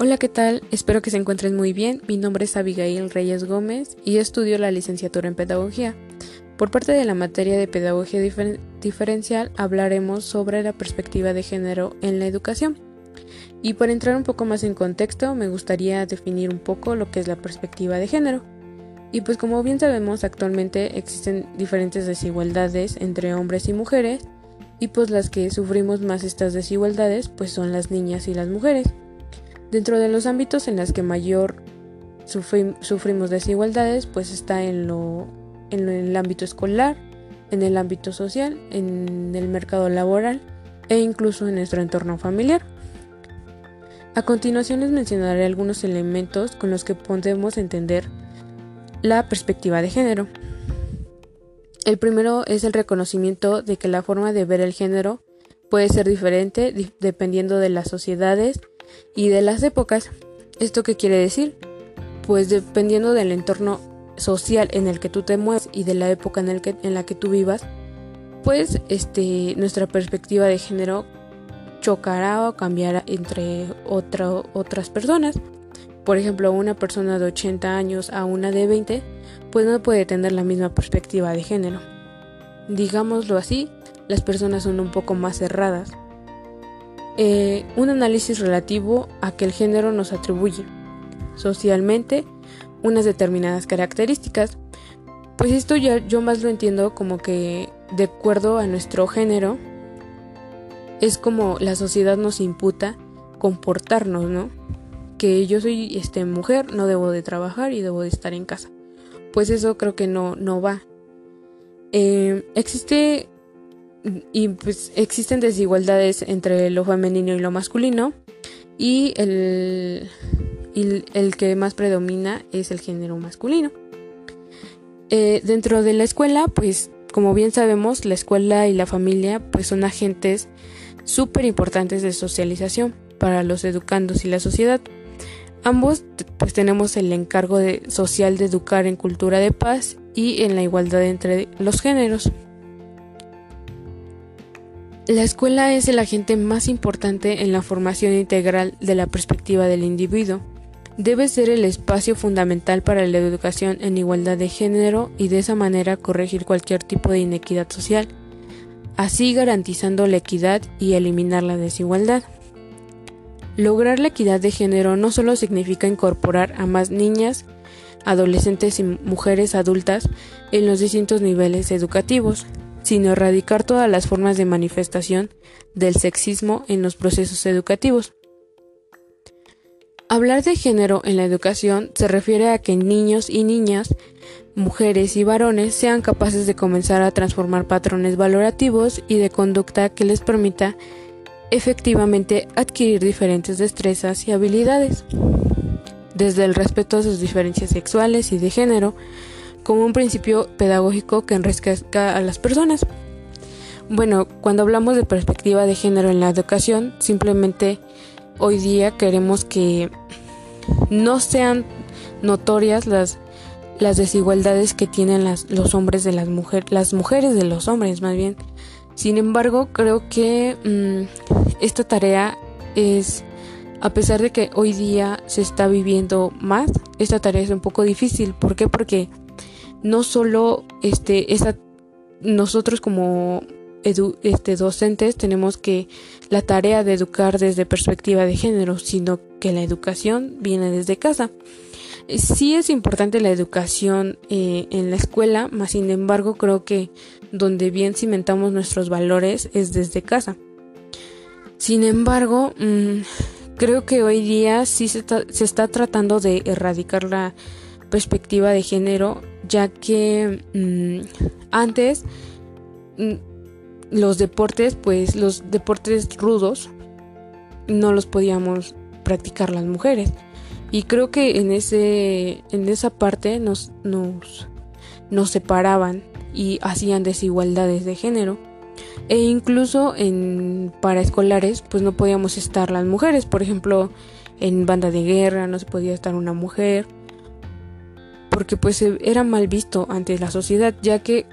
Hola, ¿qué tal? Espero que se encuentren muy bien. Mi nombre es Abigail Reyes Gómez y estudio la licenciatura en Pedagogía. Por parte de la materia de Pedagogía Diferencial hablaremos sobre la perspectiva de género en la educación. Y para entrar un poco más en contexto, me gustaría definir un poco lo que es la perspectiva de género. Y pues como bien sabemos, actualmente existen diferentes desigualdades entre hombres y mujeres, y pues las que sufrimos más estas desigualdades pues son las niñas y las mujeres. Dentro de los ámbitos en los que mayor sufrimos desigualdades, pues está en, lo, en el ámbito escolar, en el ámbito social, en el mercado laboral e incluso en nuestro entorno familiar. A continuación les mencionaré algunos elementos con los que podemos entender la perspectiva de género. El primero es el reconocimiento de que la forma de ver el género puede ser diferente dependiendo de las sociedades y de las épocas. ¿Esto qué quiere decir? Pues dependiendo del entorno social en el que tú te mueves y de la época en, que, en la que tú vivas, pues este, nuestra perspectiva de género chocará o cambiará entre otras personas. Por ejemplo, una persona de 80 años a una de 20, pues no puede tener la misma perspectiva de género. Digámoslo así, las personas son un poco más cerradas. Eh, un análisis relativo a que el género nos atribuye socialmente unas determinadas características. Pues esto ya yo más lo entiendo como que de acuerdo a nuestro género es como la sociedad nos imputa comportarnos, ¿no? Que yo soy este mujer, no debo de trabajar y debo de estar en casa. Pues eso creo que no, no va. Eh, existe y pues existen desigualdades entre lo femenino y lo masculino y el, el que más predomina es el género masculino. Eh, dentro de la escuela, pues como bien sabemos, la escuela y la familia pues son agentes súper importantes de socialización para los educandos y la sociedad. Ambos pues tenemos el encargo de, social de educar en cultura de paz y en la igualdad entre los géneros. La escuela es el agente más importante en la formación integral de la perspectiva del individuo. Debe ser el espacio fundamental para la educación en igualdad de género y de esa manera corregir cualquier tipo de inequidad social, así garantizando la equidad y eliminar la desigualdad. Lograr la equidad de género no solo significa incorporar a más niñas, adolescentes y mujeres adultas en los distintos niveles educativos, sino erradicar todas las formas de manifestación del sexismo en los procesos educativos. Hablar de género en la educación se refiere a que niños y niñas, mujeres y varones sean capaces de comenzar a transformar patrones valorativos y de conducta que les permita efectivamente adquirir diferentes destrezas y habilidades, desde el respeto a sus diferencias sexuales y de género, como un principio pedagógico que enriquezca a las personas. Bueno, cuando hablamos de perspectiva de género en la educación, simplemente hoy día queremos que no sean notorias las, las desigualdades que tienen las, los hombres de las mujeres, las mujeres de los hombres más bien. Sin embargo, creo que mm, esta tarea es, a pesar de que hoy día se está viviendo más, esta tarea es un poco difícil. ¿Por qué? Porque no solo este, esa, nosotros como este, docentes tenemos que la tarea de educar desde perspectiva de género, sino que la educación viene desde casa. Sí es importante la educación eh, en la escuela, mas sin embargo creo que donde bien cimentamos nuestros valores es desde casa. Sin embargo, mm, creo que hoy día sí se está tratando de erradicar la perspectiva de género ya que mm, antes mm, los deportes, pues los deportes rudos no los podíamos practicar las mujeres. Y creo que en ese en esa parte nos nos nos separaban y hacían desigualdades de género. E incluso en paraescolares pues no podíamos estar las mujeres, por ejemplo, en banda de guerra no se podía estar una mujer porque pues era mal visto ante la sociedad, ya que,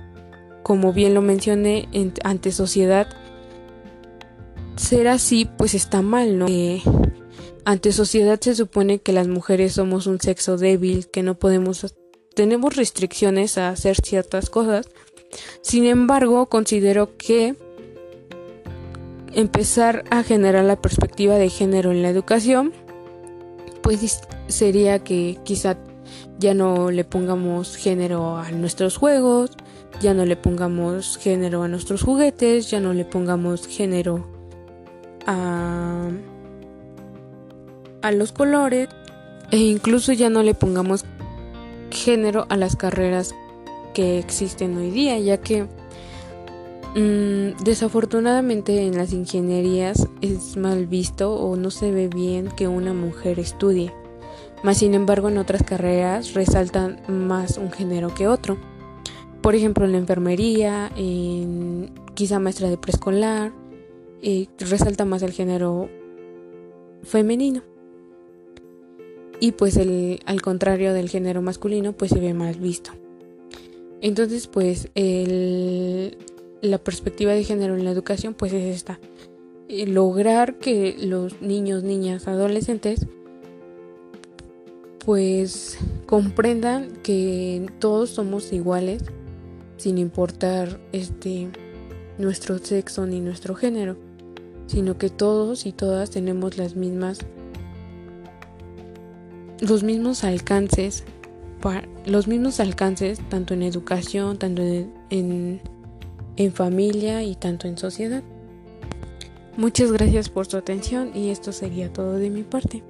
como bien lo mencioné, ante sociedad, ser así pues está mal, ¿no? ante sociedad se supone que las mujeres somos un sexo débil, que no podemos, tenemos restricciones a hacer ciertas cosas. Sin embargo, considero que empezar a generar la perspectiva de género en la educación, pues sería que quizá ya no le pongamos género a nuestros juegos, ya no le pongamos género a nuestros juguetes, ya no le pongamos género a, a los colores e incluso ya no le pongamos género a las carreras que existen hoy día, ya que mm, desafortunadamente en las ingenierías es mal visto o no se ve bien que una mujer estudie. Más sin embargo en otras carreras resaltan más un género que otro. Por ejemplo en la enfermería, en quizá maestra de preescolar, eh, resalta más el género femenino. Y pues el, al contrario del género masculino pues se ve mal visto. Entonces pues la perspectiva de género en la educación pues es esta. Eh, lograr que los niños, niñas, adolescentes pues comprendan que todos somos iguales sin importar este nuestro sexo ni nuestro género, sino que todos y todas tenemos las mismas los mismos alcances los mismos alcances tanto en educación, tanto en, en familia y tanto en sociedad. Muchas gracias por su atención y esto sería todo de mi parte.